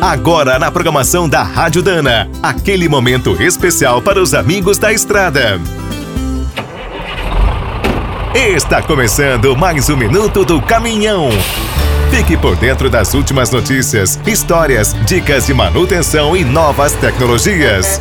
Agora na programação da Rádio Dana, aquele momento especial para os amigos da estrada. Está começando mais um minuto do caminhão. Fique por dentro das últimas notícias, histórias, dicas de manutenção e novas tecnologias.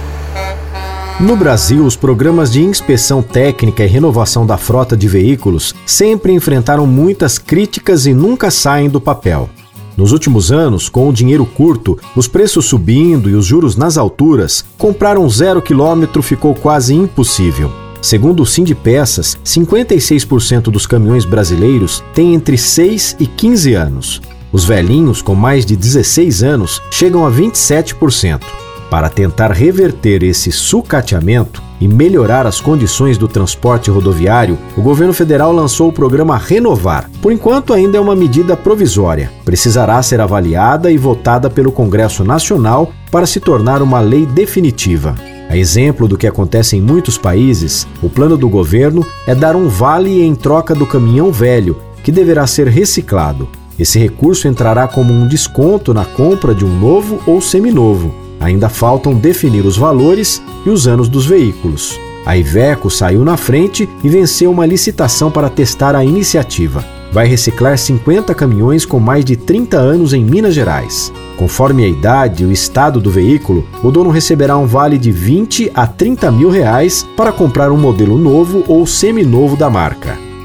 No Brasil, os programas de inspeção técnica e renovação da frota de veículos sempre enfrentaram muitas críticas e nunca saem do papel. Nos últimos anos, com o dinheiro curto, os preços subindo e os juros nas alturas, comprar um zero quilômetro ficou quase impossível. Segundo o Sindpeças, 56% dos caminhões brasileiros têm entre 6 e 15 anos. Os velhinhos com mais de 16 anos chegam a 27%. Para tentar reverter esse sucateamento e melhorar as condições do transporte rodoviário, o governo federal lançou o programa Renovar. Por enquanto, ainda é uma medida provisória. Precisará ser avaliada e votada pelo Congresso Nacional para se tornar uma lei definitiva. A exemplo do que acontece em muitos países, o plano do governo é dar um vale em troca do caminhão velho, que deverá ser reciclado. Esse recurso entrará como um desconto na compra de um novo ou seminovo. Ainda faltam definir os valores e os anos dos veículos. A Iveco saiu na frente e venceu uma licitação para testar a iniciativa. Vai reciclar 50 caminhões com mais de 30 anos em Minas Gerais. Conforme a idade e o estado do veículo, o dono receberá um vale de 20 a 30 mil reais para comprar um modelo novo ou seminovo da marca.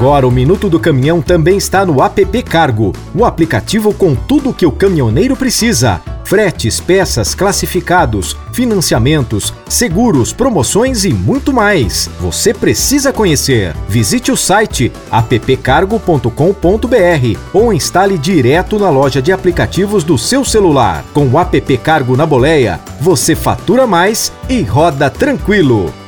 Agora o Minuto do Caminhão também está no app Cargo, o aplicativo com tudo o que o caminhoneiro precisa fretes, peças, classificados, financiamentos, seguros, promoções e muito mais. Você precisa conhecer. Visite o site appcargo.com.br ou instale direto na loja de aplicativos do seu celular. Com o app Cargo na boleia, você fatura mais e roda tranquilo.